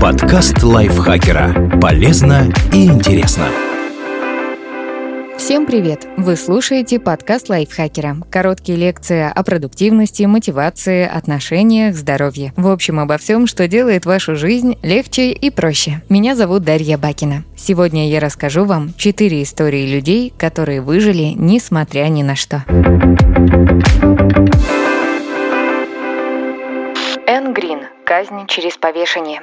Подкаст лайфхакера. Полезно и интересно. Всем привет! Вы слушаете подкаст лайфхакера. Короткие лекции о продуктивности, мотивации, отношениях, здоровье. В общем, обо всем, что делает вашу жизнь легче и проще. Меня зовут Дарья Бакина. Сегодня я расскажу вам четыре истории людей, которые выжили, несмотря ни на что. Казнь через повешение.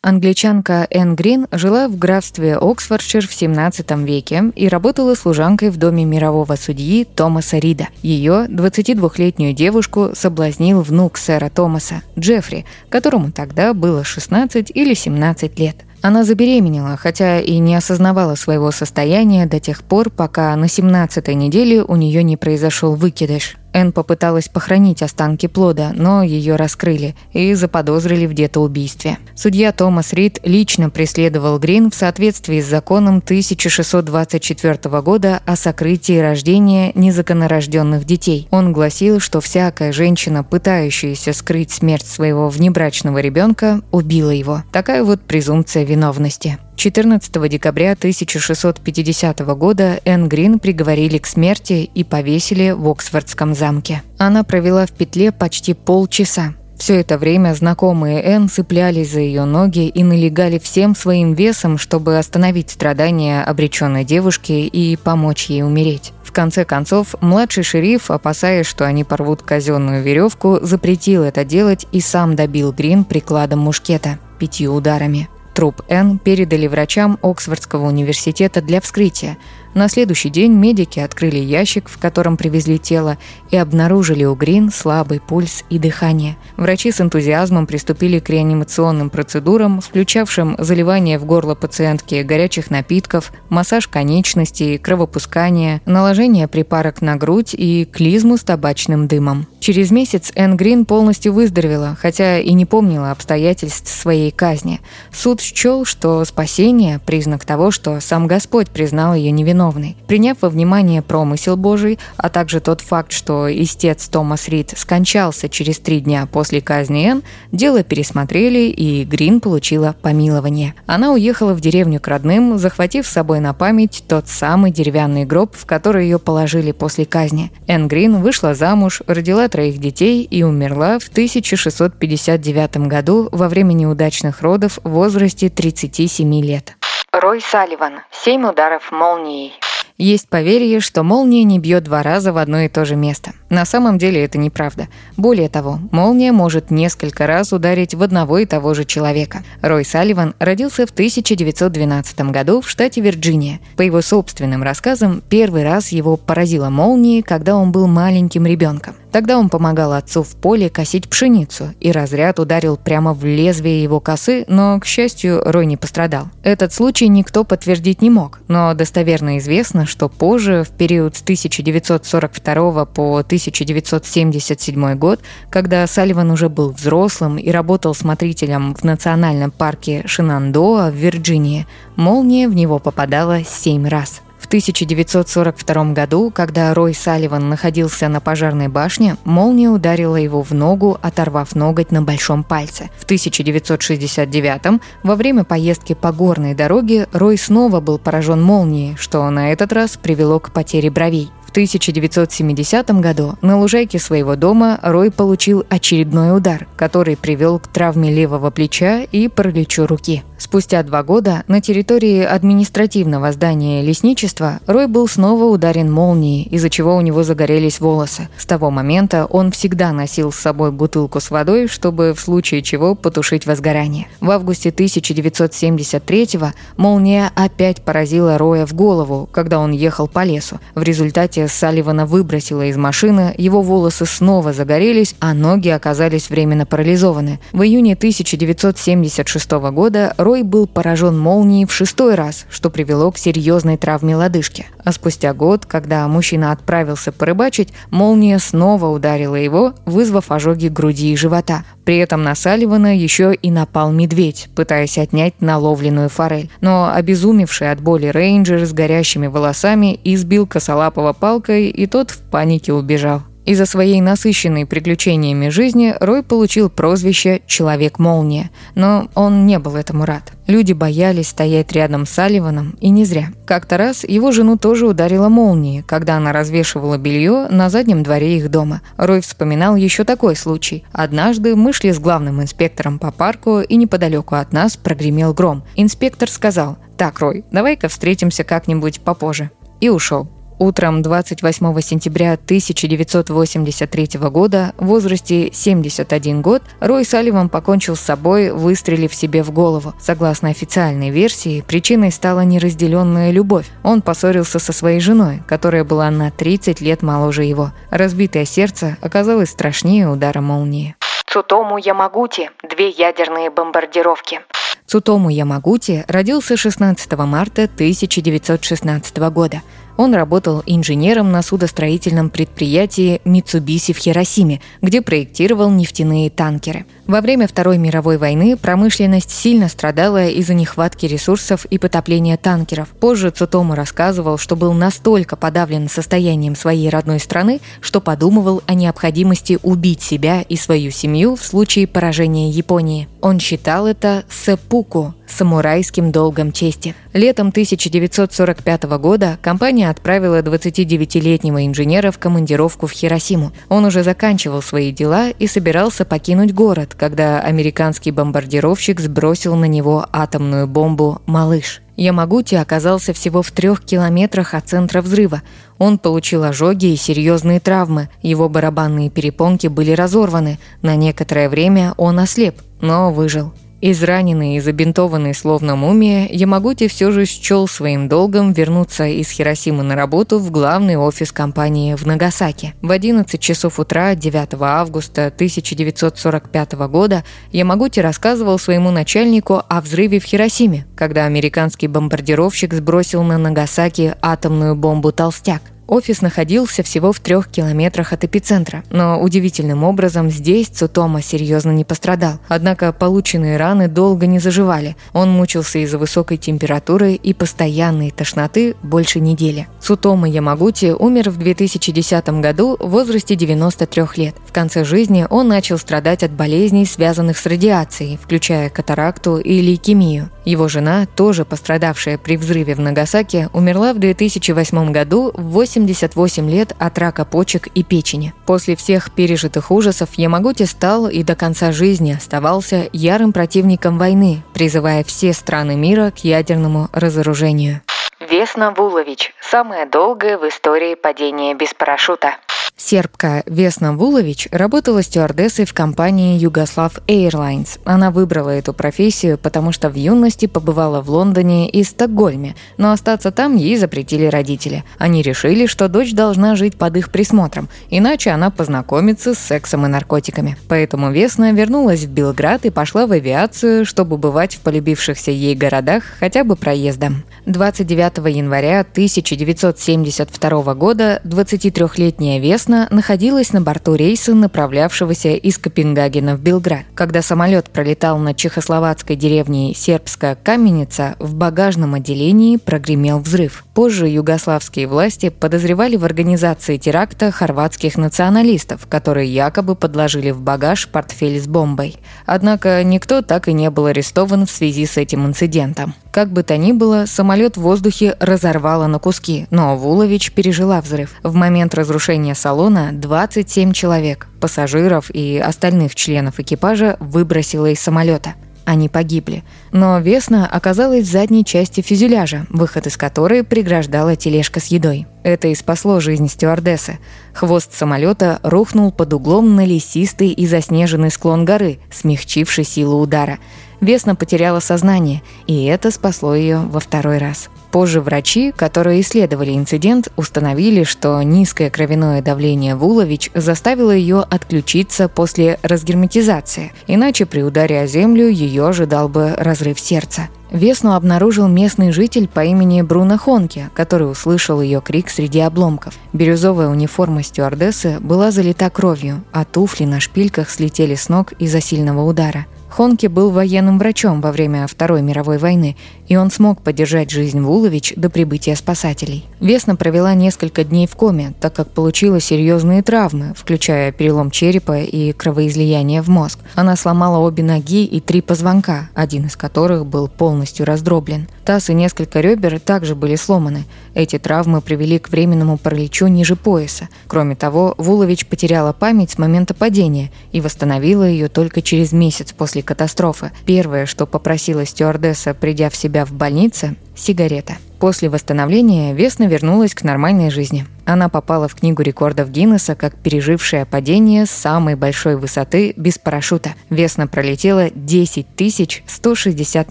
Англичанка Энн Грин жила в графстве Оксфордшир в 17 веке и работала служанкой в доме мирового судьи Томаса Рида. Ее, 22-летнюю девушку, соблазнил внук сэра Томаса, Джеффри, которому тогда было 16 или 17 лет. Она забеременела, хотя и не осознавала своего состояния до тех пор, пока на 17-й неделе у нее не произошел выкидыш. Энн попыталась похоронить останки плода, но ее раскрыли и заподозрили в детоубийстве. Судья Томас Рид лично преследовал Грин в соответствии с законом 1624 года о сокрытии рождения незаконнорожденных детей. Он гласил, что всякая женщина, пытающаяся скрыть смерть своего внебрачного ребенка, убила его. Такая вот презумпция виновности. 14 декабря 1650 года Энн Грин приговорили к смерти и повесили в Оксфордском замке. Она провела в петле почти полчаса. Все это время знакомые Энн цеплялись за ее ноги и налегали всем своим весом, чтобы остановить страдания обреченной девушки и помочь ей умереть. В конце концов, младший шериф, опасаясь, что они порвут казенную веревку, запретил это делать и сам добил Грин прикладом мушкета пятью ударами. Труп Н передали врачам Оксфордского университета для вскрытия, на следующий день медики открыли ящик, в котором привезли тело, и обнаружили у Грин слабый пульс и дыхание. Врачи с энтузиазмом приступили к реанимационным процедурам, включавшим заливание в горло пациентки горячих напитков, массаж конечностей, кровопускание, наложение припарок на грудь и клизму с табачным дымом. Через месяц Энн Грин полностью выздоровела, хотя и не помнила обстоятельств своей казни. Суд счел, что спасение – признак того, что сам Господь признал ее невиновной виновной. Приняв во внимание промысел Божий, а также тот факт, что истец Томас Рид скончался через три дня после казни Энн, дело пересмотрели, и Грин получила помилование. Она уехала в деревню к родным, захватив с собой на память тот самый деревянный гроб, в который ее положили после казни. Энн Грин вышла замуж, родила троих детей и умерла в 1659 году во время неудачных родов в возрасте 37 лет. Рой Салливан. Семь ударов молнией. Есть поверье, что молния не бьет два раза в одно и то же место. На самом деле это неправда. Более того, молния может несколько раз ударить в одного и того же человека. Рой Салливан родился в 1912 году в штате Вирджиния. По его собственным рассказам, первый раз его поразила молния, когда он был маленьким ребенком. Тогда он помогал отцу в поле косить пшеницу, и разряд ударил прямо в лезвие его косы, но, к счастью, Рой не пострадал. Этот случай никто подтвердить не мог, но достоверно известно, что позже, в период с 1942 по 1977 год, когда Салливан уже был взрослым и работал смотрителем в национальном парке Шинандоа в Вирджинии, молния в него попадала семь раз – в 1942 году, когда Рой Салливан находился на пожарной башне, молния ударила его в ногу, оторвав ноготь на большом пальце. В 1969 во время поездки по горной дороге Рой снова был поражен молнией, что на этот раз привело к потере бровей. 1970 году на лужайке своего дома Рой получил очередной удар, который привел к травме левого плеча и параличу руки. Спустя два года на территории административного здания лесничества Рой был снова ударен молнией, из-за чего у него загорелись волосы. С того момента он всегда носил с собой бутылку с водой, чтобы в случае чего потушить возгорание. В августе 1973-го молния опять поразила Роя в голову, когда он ехал по лесу. В результате Салливана выбросила из машины, его волосы снова загорелись, а ноги оказались временно парализованы. В июне 1976 года Рой был поражен молнией в шестой раз, что привело к серьезной травме лодыжки. А спустя год, когда мужчина отправился порыбачить, молния снова ударила его, вызвав ожоги груди и живота. При этом на Салливана еще и напал медведь, пытаясь отнять наловленную форель. Но обезумевший от боли рейнджер с горящими волосами избил косолапого палкой, и тот в панике убежал. Из-за своей насыщенной приключениями жизни Рой получил прозвище «Человек-молния», но он не был этому рад. Люди боялись стоять рядом с Салливаном, и не зря. Как-то раз его жену тоже ударила молнией, когда она развешивала белье на заднем дворе их дома. Рой вспоминал еще такой случай. Однажды мы шли с главным инспектором по парку, и неподалеку от нас прогремел гром. Инспектор сказал «Так, Рой, давай-ка встретимся как-нибудь попозже». И ушел. Утром 28 сентября 1983 года в возрасте 71 год Рой Салливан покончил с собой, выстрелив себе в голову. Согласно официальной версии, причиной стала неразделенная любовь. Он поссорился со своей женой, которая была на 30 лет моложе его. Разбитое сердце оказалось страшнее удара молнии. Цутому Ямагути. Две ядерные бомбардировки. Цутому Ямагути родился 16 марта 1916 года. Он работал инженером на судостроительном предприятии Mitsubishi в Хиросиме, где проектировал нефтяные танкеры. Во время Второй мировой войны промышленность сильно страдала из-за нехватки ресурсов и потопления танкеров. Позже Цутому рассказывал, что был настолько подавлен состоянием своей родной страны, что подумывал о необходимости убить себя и свою семью в случае поражения Японии. Он считал это сэпуку – самурайским долгом чести. Летом 1945 года компания отправила 29-летнего инженера в командировку в Хиросиму. Он уже заканчивал свои дела и собирался покинуть город, когда американский бомбардировщик сбросил на него атомную бомбу «Малыш». Ямагути оказался всего в трех километрах от центра взрыва. Он получил ожоги и серьезные травмы. Его барабанные перепонки были разорваны. На некоторое время он ослеп, но выжил. Израненный и забинтованный словно мумия, Ямагути все же счел своим долгом вернуться из Хиросимы на работу в главный офис компании в Нагасаки. В 11 часов утра 9 августа 1945 года Ямагути рассказывал своему начальнику о взрыве в Хиросиме, когда американский бомбардировщик сбросил на Нагасаки атомную бомбу «Толстяк». Офис находился всего в трех километрах от эпицентра, но удивительным образом здесь Цутома серьезно не пострадал. Однако полученные раны долго не заживали. Он мучился из-за высокой температуры и постоянной тошноты больше недели. Цутома Ямагути умер в 2010 году в возрасте 93 лет. В конце жизни он начал страдать от болезней, связанных с радиацией, включая катаракту и лейкемию. Его жена, тоже пострадавшая при взрыве в Нагасаки, умерла в 2008 году в 8 88 лет от рака почек и печени. После всех пережитых ужасов Ямагути стал и до конца жизни оставался ярым противником войны, призывая все страны мира к ядерному разоружению. Весна Вулович. Самое долгое в истории падение без парашюта. Сербка Весна Вулович работала стюардессой в компании Югослав Airlines. Она выбрала эту профессию, потому что в юности побывала в Лондоне и Стокгольме, но остаться там ей запретили родители. Они решили, что дочь должна жить под их присмотром, иначе она познакомится с сексом и наркотиками. Поэтому Весна вернулась в Белград и пошла в авиацию, чтобы бывать в полюбившихся ей городах хотя бы проездом. 29 января 1972 года 23-летняя Весна Ясно находилась на борту рейса, направлявшегося из Копенгагена в Белград. Когда самолет пролетал над чехословацкой деревней Сербская Каменица, в багажном отделении прогремел взрыв. Позже югославские власти подозревали в организации теракта хорватских националистов, которые якобы подложили в багаж портфель с бомбой. Однако никто так и не был арестован в связи с этим инцидентом. Как бы то ни было, самолет в воздухе разорвало на куски, но Вулович пережила взрыв. В момент разрушения салона 27 человек, пассажиров и остальных членов экипажа выбросило из самолета – они погибли. Но Весна оказалась в задней части фюзеляжа, выход из которой преграждала тележка с едой. Это и спасло жизнь стюардессы. Хвост самолета рухнул под углом на лесистый и заснеженный склон горы, смягчивший силу удара. Весна потеряла сознание, и это спасло ее во второй раз. Позже врачи, которые исследовали инцидент, установили, что низкое кровяное давление Вулович заставило ее отключиться после разгерметизации, иначе при ударе о землю ее ожидал бы разрыв сердца. Весну обнаружил местный житель по имени Бруно Хонке, который услышал ее крик среди обломков. Бирюзовая униформа стюардессы была залита кровью, а туфли на шпильках слетели с ног из-за сильного удара. Хонке был военным врачом во время Второй мировой войны и он смог поддержать жизнь Вулович до прибытия спасателей. Весна провела несколько дней в коме, так как получила серьезные травмы, включая перелом черепа и кровоизлияние в мозг. Она сломала обе ноги и три позвонка, один из которых был полностью раздроблен. Таз и несколько ребер также были сломаны. Эти травмы привели к временному параличу ниже пояса. Кроме того, Вулович потеряла память с момента падения и восстановила ее только через месяц после катастрофы. Первое, что попросила стюардесса, придя в себя в больнице – сигарета. После восстановления Весна вернулась к нормальной жизни. Она попала в книгу рекордов Гиннесса как пережившая падение с самой большой высоты без парашюта. Весна пролетела 10 160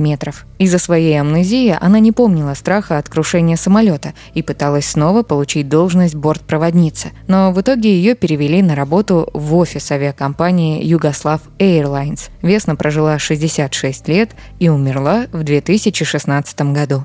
метров. Из-за своей амнезии она не помнила страха от крушения самолета и пыталась снова получить должность бортпроводницы. Но в итоге ее перевели на работу в офис авиакомпании Югослав Airlines. Весна прожила 66 лет и умерла в 2016 году.